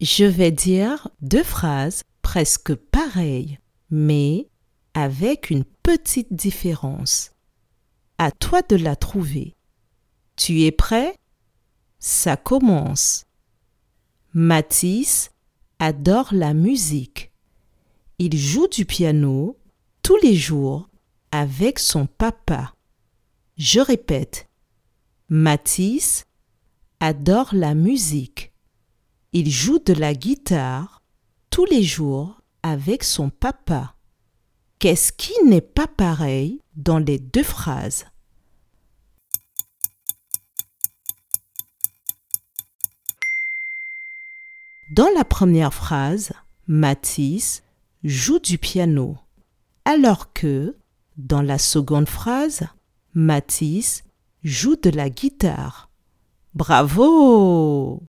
Je vais dire deux phrases presque pareilles, mais avec une petite différence. À toi de la trouver. Tu es prêt? Ça commence. Mathis adore la musique. Il joue du piano tous les jours avec son papa. Je répète. Mathis adore la musique. Il joue de la guitare tous les jours avec son papa. Qu'est-ce qui n'est pas pareil dans les deux phrases? Dans la première phrase, Mathis joue du piano, alors que dans la seconde phrase, Mathis joue de la guitare. Bravo